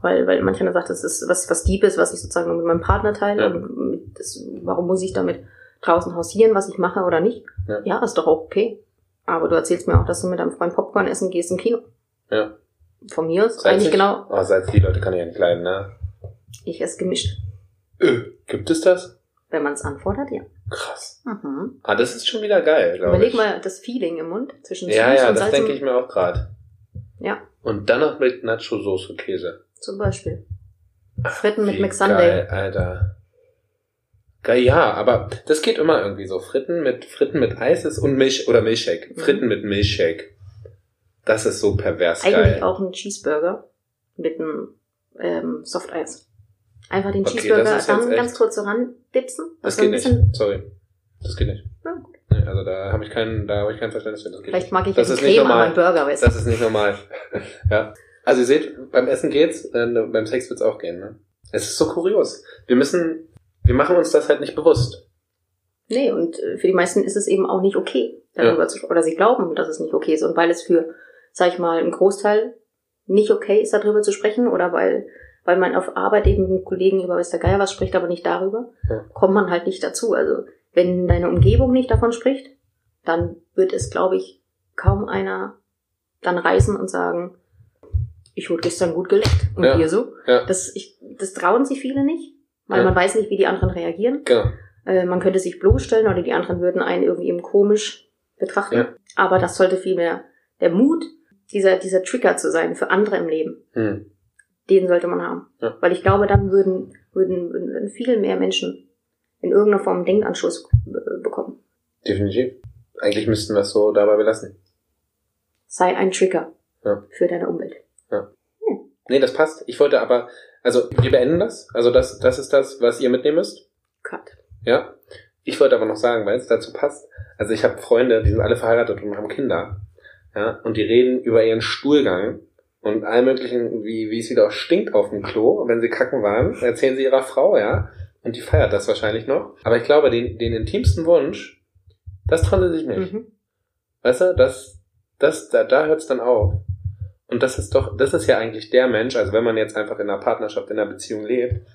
Weil, weil manch einer sagt, das ist was, was Diebes, was ich sozusagen mit meinem Partner teile. Ja. Das, warum muss ich damit draußen hausieren, was ich mache oder nicht? Ja. ja, ist doch auch okay. Aber du erzählst mir auch, dass du mit deinem Freund Popcorn essen gehst im Kino. Ja. Von mir aus Salzig? eigentlich genau. Oh, Salz, die Leute kann ich ja nicht leiden, ne? Ich esse gemischt. Äh, gibt es das? Wenn man es anfordert, ja. Krass. Mhm. Ah, das ist schon wieder geil, glaube ich. Überleg mal das Feeling im Mund zwischen Ja, süß ja, und das Salz. denke ich mir auch gerade. Ja, Und dann noch mit Nacho-Soße Käse. zum Beispiel. Fritten mit Wie McSunday. Geil, Alter. Geil, ja, aber das geht immer irgendwie so. Fritten mit Fritten mit Eis ist und Milch oder Milchshake. Mhm. Fritten mit Milchshake. Das ist so pervers Eigentlich geil. auch ein Cheeseburger mit einem ähm, Softeis. Einfach den Okay, Cheeseburger dann ganz kurz so randipsen. das so ein geht nicht. Sorry. Das geht nicht. Ja, gut. Nee, also da habe ich keinen, da habe ich kein Verständnis für. Das geht Vielleicht nicht. mag ich das ist nicht Creme an normal. meinem Burger, weißt du. Das ist nicht normal. ja. Also ihr seht, beim Essen geht's, äh, beim Sex wird's auch gehen. Ne? Es ist so kurios. Wir müssen, wir machen uns das halt nicht bewusst. Nee, und äh, für die meisten ist es eben auch nicht okay, darüber Ja. zu oder sie glauben, dass es nicht okay ist. Und weil es für, sag ich mal, einen Großteil nicht okay ist, darüber zu sprechen, oder weil, weil man auf Arbeit eben mit Kollegen über weiß der Geier was spricht, aber nicht darüber, Ja. kommt man halt nicht dazu. Also wenn deine Umgebung nicht davon spricht, dann wird es, glaube ich, kaum einer dann reisen und sagen, ich wurde gestern gut geleckt. Und Ja. hier so. Ja. Das, ich, das trauen sich viele nicht, weil Ja. man weiß nicht, wie die anderen reagieren. Genau. Äh, man könnte sich bloßstellen oder die anderen würden einen irgendwie eben komisch betrachten. Ja. Aber das sollte vielmehr der Mut, dieser, dieser Trigger zu sein für andere im Leben, Hm. Den sollte man haben. Ja. Weil ich glaube, dann würden, würden, würden, viel mehr Menschen in irgendeiner Form einen Denkanschluss äh, bekommen. Definitiv. Eigentlich müssten wir es so dabei belassen. Sei ein Trigger Ja. für deine Umwelt. Nee, das passt. Ich wollte aber, also wir beenden das. Also das, das ist das, was ihr mitnehmen müsst. Cut. Ja. Ich wollte aber noch sagen, weil es dazu passt. Also ich habe Freunde, die sind alle verheiratet und haben Kinder. Ja. Und die reden über ihren Stuhlgang und all möglichen, wie, wie es wieder stinkt auf dem Klo, wenn sie kacken waren, erzählen sie ihrer Frau, ja. Und die feiert das wahrscheinlich noch. Aber ich glaube, den, den intimsten Wunsch, das trauen sie sich nicht. Mhm. Weißt du, das, das, da, da hört's dann auf. Und das ist doch, das ist ja eigentlich der Mensch, also wenn man jetzt einfach in einer Partnerschaft, in einer Beziehung lebt,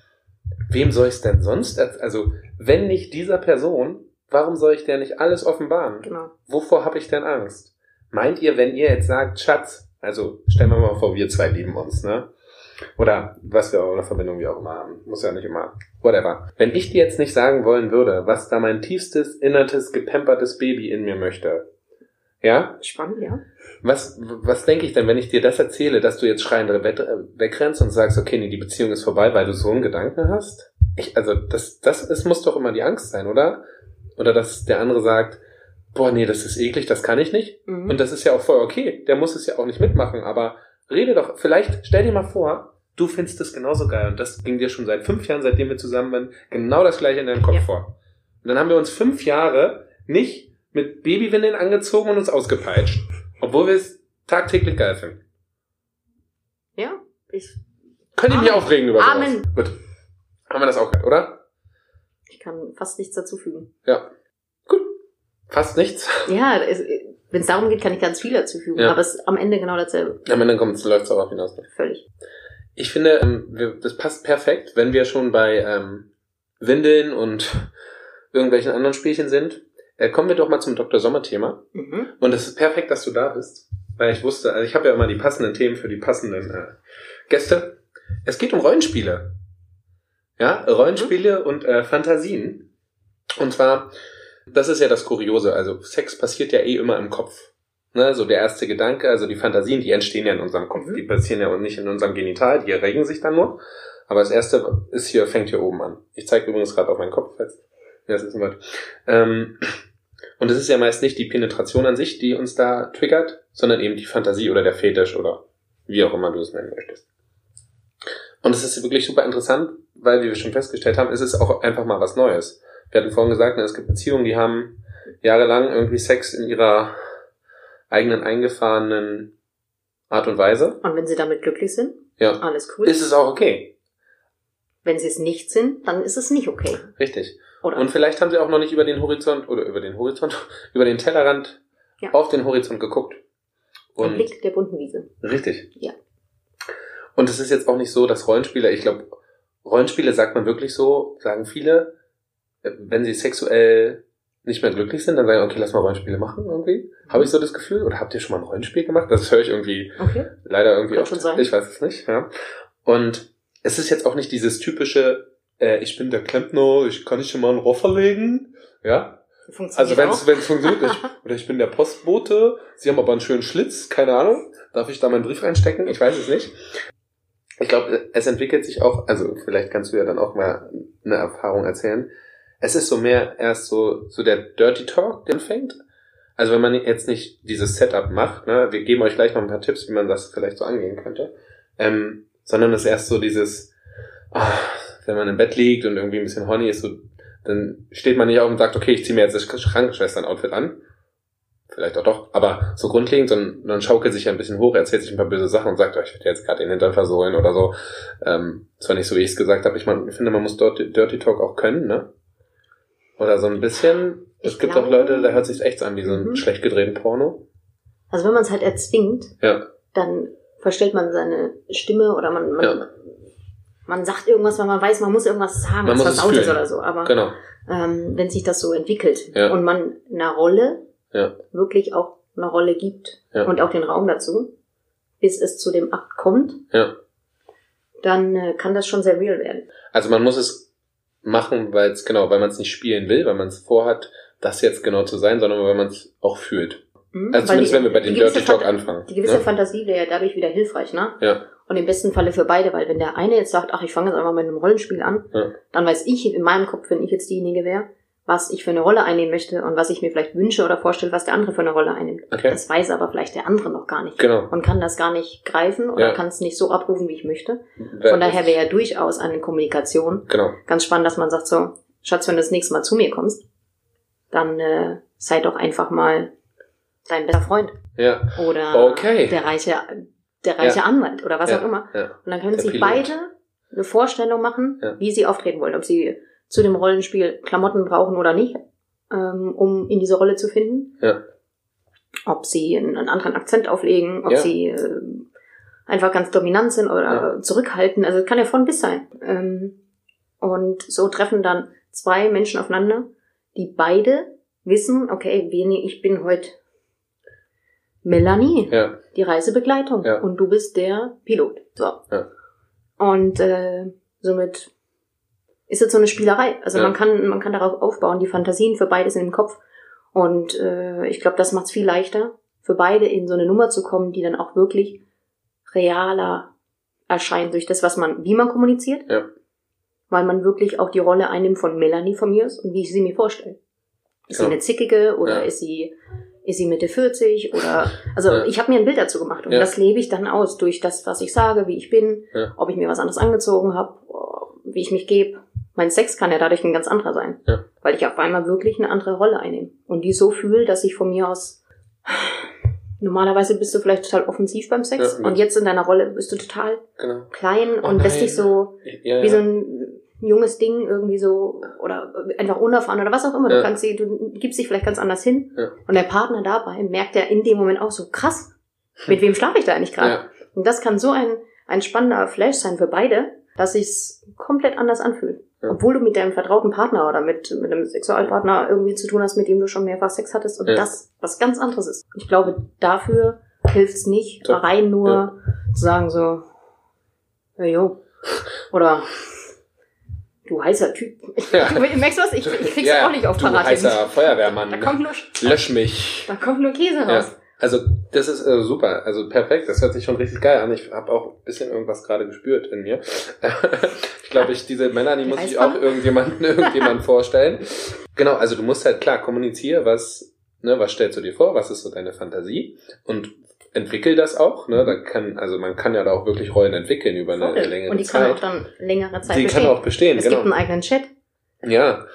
wem soll ich es denn sonst, erz- also wenn nicht dieser Person, warum soll ich der nicht alles offenbaren? Genau. Wovor habe ich denn Angst? Meint ihr, wenn ihr jetzt sagt, Schatz, also stellen wir mal vor, wir zwei lieben uns, ne? Oder was wir auch eine Verbindung wie auch immer haben. Muss ja nicht immer. Whatever. Wenn ich dir jetzt nicht sagen wollen würde, was da mein tiefstes, innertes, gepempertes Baby in mir möchte, ja? Spannend, ja. Was, was denke ich denn, wenn ich dir das erzähle, dass du jetzt schreiend weg, wegrennst und sagst, okay, nee, die Beziehung ist vorbei, weil du so einen Gedanken hast? Ich, also, das, das ist, muss doch immer die Angst sein, oder? Oder dass der andere sagt, boah, nee, das ist eklig, das kann ich nicht. Mhm. Und das ist ja auch voll okay. Der muss es ja auch nicht mitmachen, aber rede doch, vielleicht stell dir mal vor, du findest es genauso geil und das ging dir schon seit fünf Jahren, seitdem wir zusammen sind, genau das gleiche in deinem Kopf Ja. vor. Und dann haben wir uns fünf Jahre nicht mit Babywindeln angezogen und uns ausgepeitscht, obwohl wir es tagtäglich geil finden. ja, ich, Könnt ihr mich aufregen über sowas? Amen. Gut. Haben wir das auch gehört, oder? ich kann fast nichts dazu fügen. Ja. Fast nichts. Ja, wenn es darum geht, kann ich ganz viel dazu fügen. Ja. Aber es ist am Ende genau dasselbe. Am Ende kommt es läuft darauf hinaus. Völlig. Ich finde, ähm, wir, das passt perfekt, wenn wir schon bei ähm, Windeln und irgendwelchen anderen Spielchen sind. Äh, kommen wir doch mal zum Dr. Sommer-Thema. Mhm. Und es ist perfekt, dass du da bist. Weil ich wusste, also ich habe ja immer die passenden Themen für die passenden äh, Gäste. Es geht um Rollenspiele. Ja, Rollenspiele und äh, Fantasien. Und zwar, das ist ja das Kuriose. Also Sex passiert ja eh immer im Kopf. Ne, so der erste Gedanke, also die Fantasien, die entstehen ja in unserem Kopf. Mhm. Die passieren ja nicht in unserem Genital, die erregen sich dann nur. Aber das erste ist hier, fängt hier oben an. Ich zeige übrigens gerade auf meinen Kopf, falls ihr das wissen wollt. Ähm, und es ist ja meist nicht die Penetration an sich, die uns da triggert, sondern eben die Fantasie oder der Fetisch oder wie auch immer du es nennen möchtest. Und es ist wirklich super interessant, weil, wie wir schon festgestellt haben, ist es auch einfach mal was Neues. Wir hatten vorhin gesagt, ne, es gibt Beziehungen, die haben jahrelang irgendwie Sex in ihrer eigenen eingefahrenen Art und Weise. Und wenn sie damit glücklich sind, Ja. alles cool. Ist es auch okay. wenn sie es nicht sind, dann ist es nicht okay. Richtig. Oder? Und vielleicht haben sie auch noch nicht über den Horizont oder über den Horizont, über den Tellerrand Ja. auf den Horizont geguckt. Ein Und Blick der bunten Wiese. richtig. Ja. Und es ist jetzt auch nicht so, dass Rollenspiele, ich glaube, Rollenspiele sagt man wirklich so, sagen viele, wenn sie sexuell nicht mehr glücklich sind, dann sagen, okay, lass mal Rollenspiele machen irgendwie. Habe ich so das Gefühl? Oder habt ihr schon mal ein Rollenspiel gemacht? Das höre ich irgendwie Okay. leider irgendwie sein. Ich weiß es nicht, ja. Und es ist jetzt auch nicht dieses typische, äh, ich bin der Klempner, ich kann nicht schon mal einen Rohr verlegen, ja. Funktioniert Also wenn auch. es wenn es funktioniert, ich, oder ich bin der Postbote, sie haben aber einen schönen Schlitz, keine Ahnung, darf ich da meinen Brief reinstecken? Ich weiß es nicht. Ich glaube, es entwickelt sich auch, also vielleicht kannst du ja dann auch mal eine Erfahrung erzählen. Es ist so mehr erst so, so der Dirty Talk, der anfängt. Also wenn man jetzt nicht dieses Setup macht, ne, wir geben euch gleich noch ein paar Tipps, wie man das vielleicht so angehen könnte, ähm, sondern es ist erst so dieses, ah, wenn man im Bett liegt und irgendwie ein bisschen horny ist, so, dann steht man nicht auf und sagt, okay, ich ziehe mir jetzt das Krankenschwestern-Outfit an. Vielleicht auch doch, aber so grundlegend, sondern dann schaukelt sich ja ein bisschen hoch, erzählt sich ein paar böse Sachen und sagt, oh, ich werde jetzt gerade den Hintern versohlen oder so. Ähm, zwar nicht so, wie ich es gesagt habe, ich, mein, finde, man muss Dirty, Dirty Talk auch können, ne? Oder so ein bisschen. Es Ich gibt glaube- auch Leute, da hört sich echt an wie so ein Mhm. schlecht gedrehten Porno. Also wenn man es halt erzwingt, Ja. dann verstellt man seine Stimme oder man, man, Ja. man sagt irgendwas, weil man weiß, man muss irgendwas sagen, Man was muss es versaut ist oder so. Aber Genau. ähm, wenn sich das so entwickelt Ja. und man einer Rolle wirklich auch eine Rolle gibt und auch den Raum dazu, bis es zu dem Akt kommt, dann äh, kann das schon sehr real werden. Also man muss es machen, weil es, genau, weil man es nicht spielen will, weil man es vorhat, das jetzt genau zu sein, sondern weil man es auch fühlt. Mhm. Also zumindest die- wenn wir bei dem Dirty Talk Fant- anfangen. Die gewisse ne? Fantasie wäre ja dadurch wieder hilfreich, ne? Ja. Und im besten Falle für beide, weil wenn der eine jetzt sagt, ach, ich fange jetzt einfach mit einem Rollenspiel an, Ja. dann weiß ich in meinem Kopf, wenn ich jetzt diejenige wäre, was ich für eine Rolle einnehmen möchte und was ich mir vielleicht wünsche oder vorstelle, was der andere für eine Rolle einnimmt. Okay. Das weiß aber vielleicht der andere noch gar nicht. Genau. Und kann das gar nicht greifen oder Ja. kann es nicht so abrufen, wie ich möchte. Wer- Von daher wäre ja durchaus eine Kommunikation Genau. ganz spannend, dass man sagt so, Schatz, wenn du das nächste Mal zu mir kommst, dann äh, sei doch einfach mal dein bester Freund Ja. oder Okay. der reiche, der reiche Ja. Anwalt oder was Ja. auch immer. Ja. Und dann können Der sich Pilot. beide eine Vorstellung machen, wie sie auftreten wollen. Ob sie zu dem Rollenspiel Klamotten brauchen oder nicht, ähm, um in diese Rolle zu finden. Ja. Ob sie einen, einen anderen Akzent auflegen, ob Ja. sie ähm, einfach ganz dominant sind oder Ja. zurückhalten. Also es kann ja von bis sein. Ähm, und so treffen dann zwei Menschen aufeinander, die beide wissen, okay, ich bin heute Melanie Ja. die Reisebegleitung Ja. und du bist der Pilot. So. Ja. Und äh, somit ist es so eine Spielerei. Also Ja. man kann man kann darauf aufbauen. Die Fantasien für beide sind im Kopf und äh, ich glaube, das macht es viel leichter für beide in so eine Nummer zu kommen, die dann auch wirklich realer erscheint durch das, was man, wie man kommuniziert. Ja. Weil man wirklich auch die Rolle einnimmt von Melanie von mir ist und wie ich sie mir vorstelle. Ist sie Ja. eine zickige oder ist sie ist sie Mitte 40 oder also Ja. ich habe mir ein Bild dazu gemacht und Ja. das lebe ich dann aus durch das, was ich sage, wie ich bin, Ja. ob ich mir was anderes angezogen habe, wie ich mich gebe. Mein Sex kann ja dadurch ein ganz anderer sein, Ja. weil ich auf einmal wirklich eine andere Rolle einnehme und die so fühle, dass ich von mir aus normalerweise bist du vielleicht total offensiv beim Sex Ja. und jetzt in deiner Rolle bist du total Genau. klein Oh und lässt dich so Ja, wie so ein junges Ding irgendwie so oder einfach unerfahren oder was auch immer. Du kannst sie, du gibst dich vielleicht ganz anders hin. Und der Partner dabei merkt ja in dem Moment auch so krass, mit wem schlafe ich da eigentlich gerade? Und das kann so ein, ein spannender Flash sein für beide, dass sich's komplett anders anfühlt. Ja. Obwohl du mit deinem vertrauten Partner oder mit, mit einem Sexualpartner irgendwie zu tun hast, mit dem du schon mehrfach Sex hattest und Ja. das was ganz anderes ist. Ich glaube, dafür hilft's nicht, Doch. rein nur Ja. zu sagen so, ja, jo. Oder du heißer Typ. Ja. Du merkst was? Ich, ich krieg's ja, auch nicht auf du Parat. heißer Feuerwehrmann. Da kommt nur, Lösch mich. da kommt nur Käse Ja. raus. Also das ist äh, super, also perfekt. Das hört sich schon richtig geil an. Ich habe auch ein bisschen irgendwas gerade gespürt in mir. ich glaube, ich diese Melanie Die muss ich auch irgendjemanden irgendjemand vorstellen. Genau, also du musst halt klar kommunizieren, was ne, was stellst du dir vor, was ist so deine Fantasie und entwickel das auch. Ne, da kann also man kann ja da auch wirklich Rollen entwickeln über eine Voll. längere Und die kann Zeit. auch dann längere Zeit die bestehen. kann auch bestehen, es genau. gibt einen eigenen Chat Ja,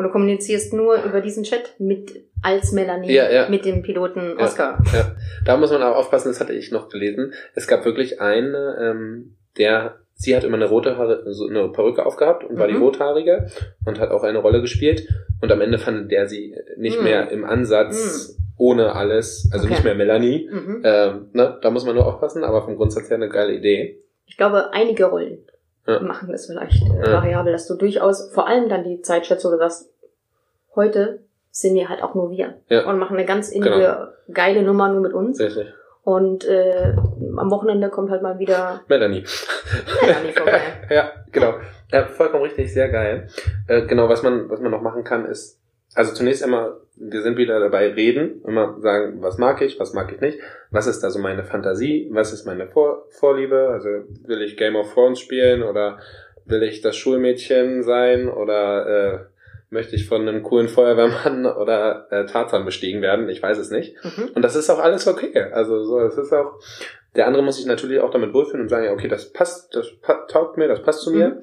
und du kommunizierst nur über diesen Chat mit als Melanie Ja, ja. mit dem Piloten Ja. Oscar. Ja, da muss man auch aufpassen, das hatte ich noch gelesen. Es gab wirklich eine, ähm, der, sie hat immer eine rote Haare, so eine Perücke aufgehabt und war die Mhm. rothaarige und hat auch eine Rolle gespielt. Und am Ende fand der sie nicht Mhm. mehr im Ansatz ohne alles, also Okay. nicht mehr Melanie. Mhm. Ähm, ne, da muss man nur aufpassen, aber vom Grundsatz her eine geile Idee. Ich glaube, einige Rollen Ja. machen das vielleicht äh, Ja. variabel, dass du durchaus, vor allem dann die Zeit schätzt, wo du sagst, heute sind wir halt auch nur wir Ja. und machen eine ganz innige, geile Nummer nur mit uns. Richtig. Und äh, am Wochenende kommt halt mal wieder Melanie. Melanie vorbei. ja, genau. Ja, vollkommen richtig, sehr geil. Äh, genau, was man, was man noch machen kann, ist, also zunächst einmal, wir sind wieder dabei, reden, immer sagen, was mag ich, was mag ich nicht, was ist also meine Fantasie, was ist meine Vor Vorliebe, also will ich Game of Thrones spielen oder will ich das Schulmädchen sein oder äh, möchte ich von einem coolen Feuerwehrmann oder äh, Tarzan bestiegen werden, ich weiß es nicht. Mhm. Und das ist auch alles okay. Also so, es ist auch, der andere muss sich natürlich auch damit wohlfühlen und sagen, ja, okay, das passt, das pa taugt mir, das passt zu mir. Mhm.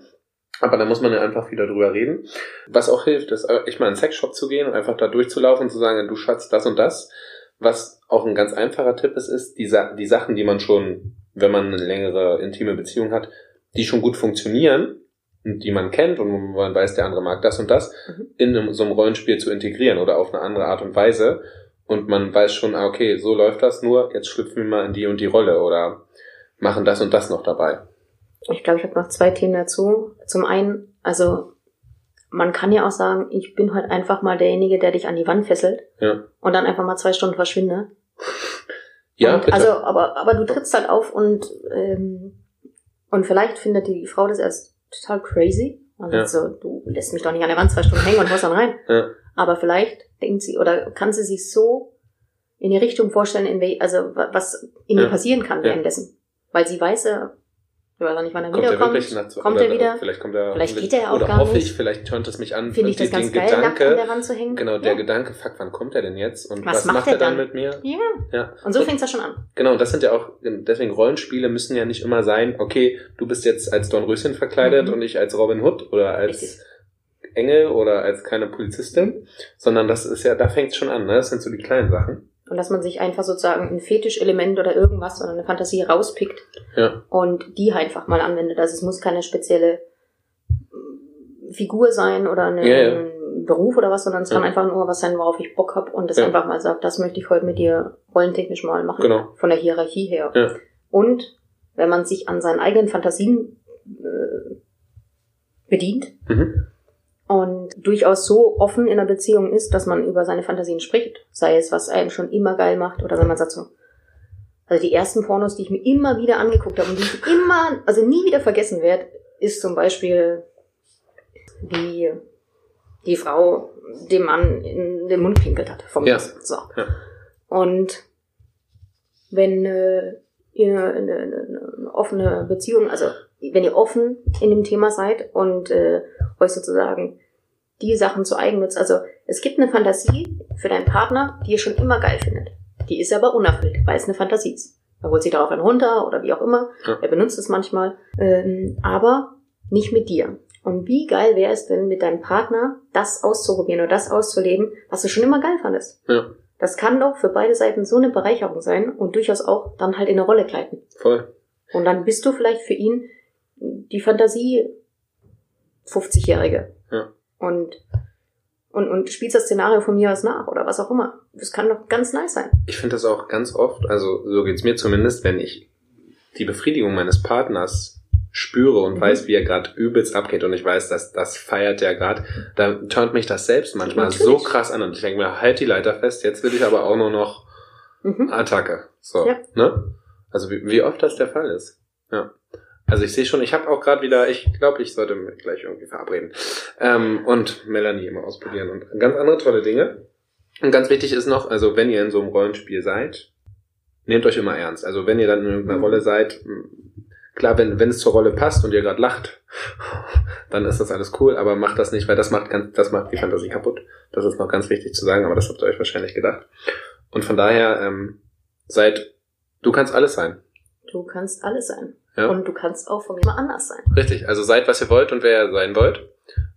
Aber da muss man ja einfach wieder drüber reden. Was auch hilft, ist echt mal in einen Sexshop zu gehen und einfach da durchzulaufen und zu sagen, du Schatz, das und das. Was auch ein ganz einfacher Tipp ist, ist, die, Sa die Sachen, die man schon, wenn man eine längere intime Beziehung hat, die schon gut funktionieren, die man kennt und man weiß, der andere mag das und das, Mhm. in einem, so einem Rollenspiel zu integrieren oder auf eine andere Art und Weise. Und man weiß schon, ah, okay, so läuft das nur, jetzt schlüpfen wir mal in die und die Rolle oder machen das und das noch dabei. Ich glaube, ich habe noch zwei Themen dazu. Zum einen, also man kann ja auch sagen, ich bin heute einfach mal derjenige, der dich an die Wand fesselt Ja. und dann einfach mal zwei Stunden verschwinde. Ja, und, also, aber, aber du trittst halt auf und, ähm, und vielleicht findet die Frau das erst total crazy. Und Ja. so, du lässt mich doch nicht an der Wand zwei Stunden hängen und haust dann rein. ja. Aber vielleicht denkt sie oder kann sie sich so in die Richtung vorstellen, in wel, also wa- was in Ja. ihr passieren kann währenddessen. Weil sie weiß ja, ich weiß auch nicht, wann er Kommt er wiederkommt. wirklich nach kommt er wieder? Vielleicht kommt er. Vielleicht geht er ja auch Oder gar hoffe nicht. ich, vielleicht tönt es mich an. Finde ich das ganz den geil, nackt an Gedanke, der Wand zu hängen. Genau, der ja. Gedanke, fuck, wann kommt er denn jetzt? Und Was was, macht macht er er dann dann? mit mir? Ja. Ja. Und so fängt's ja schon an. Genau, und das sind ja auch, deswegen Rollenspiele müssen ja nicht immer sein, okay, du bist jetzt als Dornröschen verkleidet Mhm. und ich als Robin Hood oder als Richtig. Engel oder als keine Polizistin, sondern das ist ja, da fängt schon an, ne? Das sind so die kleinen Sachen. Und dass man sich einfach sozusagen ein Fetischelement oder irgendwas oder eine Fantasie rauspickt Ja. und die einfach mal anwendet. Also es muss keine spezielle Figur sein oder eine, Ja, ja. ein Beruf oder was, sondern es kann einfach nur was sein, worauf ich Bock hab und das einfach mal sagt, das möchte ich heute mit dir rollentechnisch mal machen. Genau. Von der Hierarchie her. Ja. Und wenn man sich an seinen eigenen Fantasien äh, bedient, Mhm. Und durchaus so offen in einer Beziehung ist, dass man über seine Fantasien spricht. Sei es, was einen schon immer geil macht oder wenn man sagt so, also die ersten Pornos, die ich mir immer wieder angeguckt habe und die ich immer, also nie wieder vergessen werde, ist zum Beispiel, wie die Frau dem Mann in den Mund pinkelt hat. Vom Ja. So. Ja. Und wenn äh, ihr eine, eine, eine offene Beziehung, also wenn ihr offen in dem Thema seid und äh, euch sozusagen die Sachen zu eigen nutzt. Also es gibt eine Fantasie für deinen Partner, die ihr schon immer geil findet. Die ist aber unerfüllt, weil es eine Fantasie ist. Er holt sich darauf einen runter oder wie auch immer. Ja. Er benutzt es manchmal. Ähm, aber nicht mit dir. Und wie geil wäre es denn, mit deinem Partner das auszuprobieren oder das auszuleben, was du schon immer geil fandest? Ja, Das kann doch für beide Seiten so eine Bereicherung sein und durchaus auch dann halt in eine Rolle gleiten. voll. Und dann bist du vielleicht für ihn die Fantasie 50-Jährige. Ja. Und, und, und spielst das Szenario von mir aus nach oder was auch immer. Das kann doch ganz nice sein. Ich finde das auch ganz oft, also so geht's mir zumindest, wenn ich die Befriedigung meines Partners spüre und Mhm. weiß, wie er gerade übelst abgeht und ich weiß, dass das feiert der gerade, dann turnt mich das selbst manchmal so Natürlich. krass an und ich denke mir, halt die Leiter fest, jetzt will ich aber auch nur noch Mhm. Attacke. So, Ja. ne? Also wie, wie oft das der Fall ist. Ja. Also ich sehe schon, ich habe auch gerade wieder, ich glaube, ich sollte mich gleich irgendwie verabreden. Ähm, und Melanie immer ausprobieren und ganz andere tolle Dinge. Und ganz wichtig ist noch, also wenn ihr in so einem Rollenspiel seid, nehmt euch immer ernst. Also wenn ihr dann in irgendeiner Mhm. Rolle seid, klar, wenn, wenn es zur Rolle passt und ihr gerade lacht, dann ist das alles cool, aber macht das nicht, weil das macht ganz, das macht die Fantasie kaputt. Das ist noch ganz wichtig zu sagen, aber das habt ihr euch wahrscheinlich gedacht. Und von daher, ähm, seid, du kannst alles sein. Du kannst alles sein. Ja. Und du kannst auch von mir mal anders sein. Richtig, also seid, was ihr wollt und wer ihr sein wollt.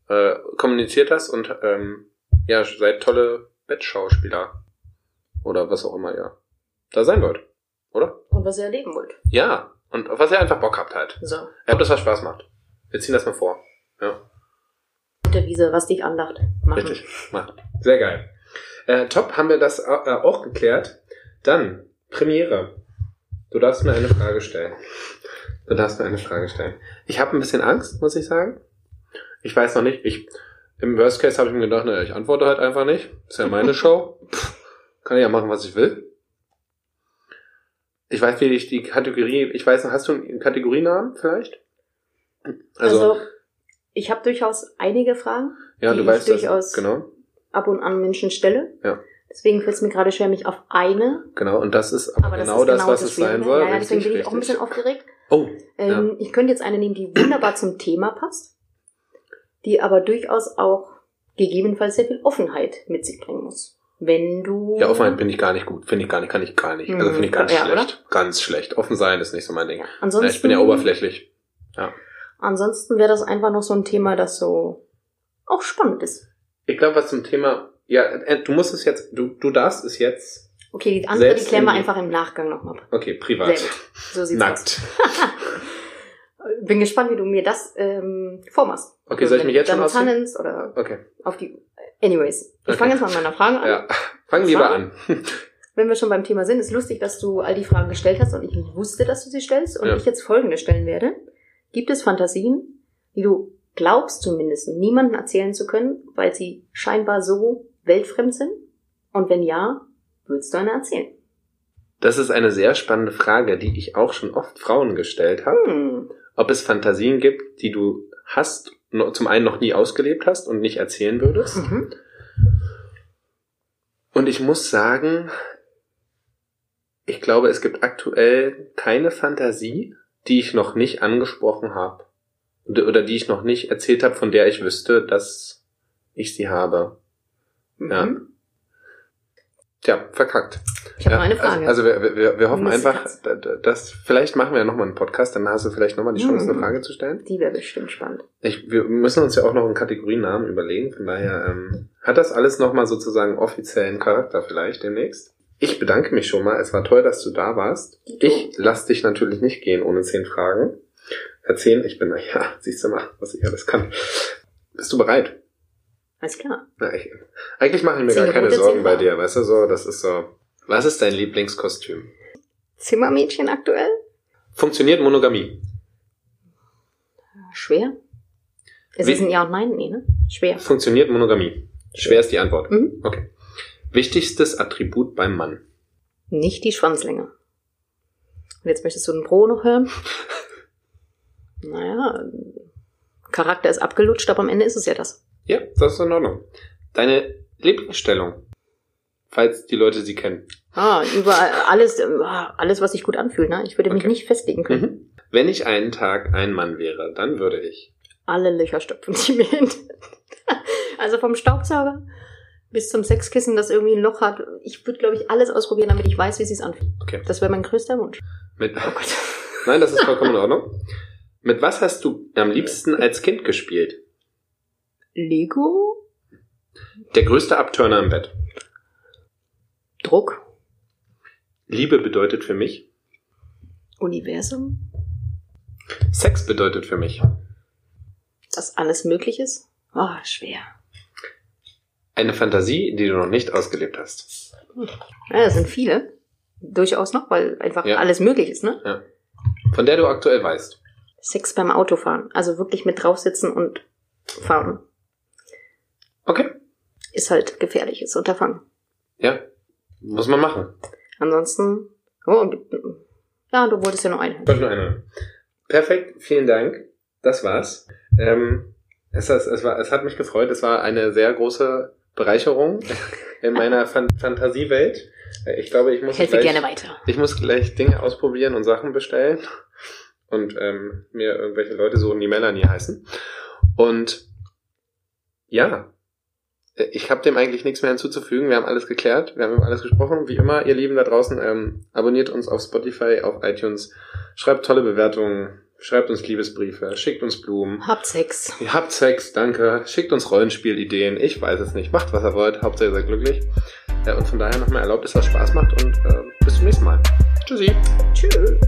Äh, kommuniziert das und ähm, ja, seid tolle Bettschauspieler. Oder was auch immer ihr da sein wollt. Oder? Und was ihr erleben wollt. Ja. Und auf was ihr einfach Bock habt halt. So. Ja, das was Spaß macht. Wir ziehen das mal vor. Ja, Mit der Wiese, was dich anlacht. Machen. richtig. Macht. Sehr geil. Äh, top, haben wir das äh, auch geklärt. Dann, Premiere. Du darfst mir eine Frage stellen. Du darfst mir eine Frage stellen. Ich habe ein bisschen Angst, muss ich sagen. Ich weiß noch nicht. Ich, Im Worst Case habe ich mir gedacht, naja, ich antworte halt einfach nicht. Ist ja meine Show. Pff, kann ich ja machen, was ich will. Ich weiß, wie ich die Kategorie, ich weiß noch, hast du einen Kategorienamen vielleicht? Also, ich habe durchaus einige Fragen, ja, die du ich weißt das. durchaus- Genau, ab und an Menschen stelle. Ja. Deswegen fällt es mir gerade schwer, mich auf eine. genau. Und das ist aber, Aber das genau ist das, genau was es sein soll. Ja, deswegen bin ich auch ein bisschen aufgeregt. Oh, Ähm, Ich könnte jetzt eine nehmen, die wunderbar zum Thema passt, die aber durchaus auch gegebenenfalls sehr viel Offenheit mit sich bringen muss. Wenn du. Ja, Offenheit bin ich gar nicht gut. Finde ich gar nicht, kann ich gar nicht. Also Hm, finde ich ganz ja, schlecht. Ganz schlecht. Offen sein ist nicht so mein Ding. ansonsten, Ja, ich bin ja oberflächlich. Ansonsten wäre das einfach noch so ein Thema, das so auch spannend ist. Ich glaube, was zum Thema, ja, äh, du musst es jetzt, du, du darfst es jetzt, Okay, die andere, Selbst die klären wir in- einfach im Nachgang nochmal. okay, privat, Sehr gut. So sieht's aus. nackt. Bin gespannt, wie du mir das ähm, vormachst. Okay, soll ich mich jetzt schon handelst oder Okay. auf die. Anyways, ich Okay. fange jetzt mal mit meiner Frage an. Ja. Fang lieber an. Wenn wir schon beim Thema sind, ist lustig, dass du all die Fragen gestellt hast und ich nicht wusste, dass du sie stellst und Ja. ich jetzt folgende stellen werde. Gibt es Fantasien, die du glaubst zumindest niemandem erzählen zu können, weil sie scheinbar so weltfremd sind? Und wenn ja, würdest du eine erzählen? Das ist eine sehr spannende Frage, die ich auch schon oft Frauen gestellt habe. Hm. Ob es Fantasien gibt, die du hast, zum einen noch nie ausgelebt hast und nicht erzählen würdest. Mhm. Und ich muss sagen, ich glaube, es gibt aktuell keine Fantasie, die ich noch nicht angesprochen habe. Oder die ich noch nicht erzählt habe, von der ich wüsste, dass ich sie habe. Ja. Tja, verkackt. Ich habe ja, noch eine Frage. Also, also wir, wir, wir hoffen einfach, dass vielleicht machen wir ja nochmal einen Podcast, dann hast du vielleicht nochmal die Chance, Mhm. eine Frage zu stellen. die wäre bestimmt spannend. Ich, wir müssen uns ja auch noch einen Kategorienamen überlegen, von daher ähm, hat das alles nochmal sozusagen offiziellen Charakter vielleicht demnächst. Ich bedanke mich schon mal, es war toll, dass du da warst. Ich lass dich natürlich nicht gehen ohne zehn Fragen. Erzählen, ich bin, ja, siehst du mal, was ich alles kann. Bist du bereit? Alles klar. Na, ich, eigentlich mache ich mir Zehn gar keine Sorgen bei dir, weißt du, so, das ist so. Was ist dein Lieblingskostüm? Zimmermädchen aktuell? Funktioniert Monogamie? Schwer? Es Wie- ist ein Ja und Nein? Nee, ne? Schwer. Funktioniert Monogamie? Schwer ist die Antwort. Mhm. Okay. Wichtigstes Attribut beim Mann? Nicht die Schwanzlänge. Und jetzt möchtest du einen Pro noch hören? Naja, Charakter ist abgelutscht, aber am Ende ist es ja das. Ja, das ist in Ordnung. Deine Lieblingsstellung? Falls die Leute sie kennen. Ah, überall, alles, äh, alles, was sich gut anfühlt, ne? Ich würde mich Okay. nicht festlegen können. Mhm. Wenn ich einen Tag ein Mann wäre, dann würde ich. Alle Löcher stopfen, die mir hin. Also vom Staubsauger bis zum Sexkissen, das irgendwie ein Loch hat. Ich würde, glaube ich, alles ausprobieren, damit ich weiß, wie es sich anfühlt. Okay. Das wäre mein größter Wunsch. Mit, Oh Gott. nein, das ist vollkommen in Ordnung. Mit was hast du am liebsten als Kind gespielt? Lego? Der größte Abturner im Bett. Druck? Liebe bedeutet für mich. Universum? Sex bedeutet für mich. Dass alles möglich ist? Oh, schwer. Eine Fantasie, die du noch nicht ausgelebt hast. Ja, das sind viele. Durchaus noch, weil einfach Ja. alles möglich ist, ne? Von der du aktuell weißt. Sex beim Autofahren. Also wirklich mit draufsitzen und fahren. Okay. Ist halt gefährliches Unterfangen. Ja. Muss man machen. Ansonsten, oh, ja, du wolltest ja noch eine. Ich wollte nur eine. Perfekt, vielen Dank. Das war's. Ähm, es, es, es, war, es hat mich gefreut. Es war eine sehr große Bereicherung in meiner Fan Fantasiewelt. Ich glaube, ich muss, Helfe gleich, gerne weiter. ich muss gleich Dinge ausprobieren und Sachen bestellen und ähm, mir irgendwelche Leute suchen, die Melanie heißen. Und ja, ich habe dem eigentlich nichts mehr hinzuzufügen. Wir haben alles geklärt, wir haben über alles gesprochen. Wie immer, ihr Lieben da draußen, ähm, abonniert uns auf Spotify, auf iTunes, schreibt tolle Bewertungen, schreibt uns Liebesbriefe, schickt uns Blumen. Habt Sex. Ihr habt Sex, danke. Schickt uns Rollenspielideen. Ich weiß es nicht. Macht, was ihr wollt. Hauptsache ihr seid glücklich. Äh, und von daher nochmal erlaubt, dass das Spaß macht und äh, bis zum nächsten Mal. Tschüssi. Tschüss.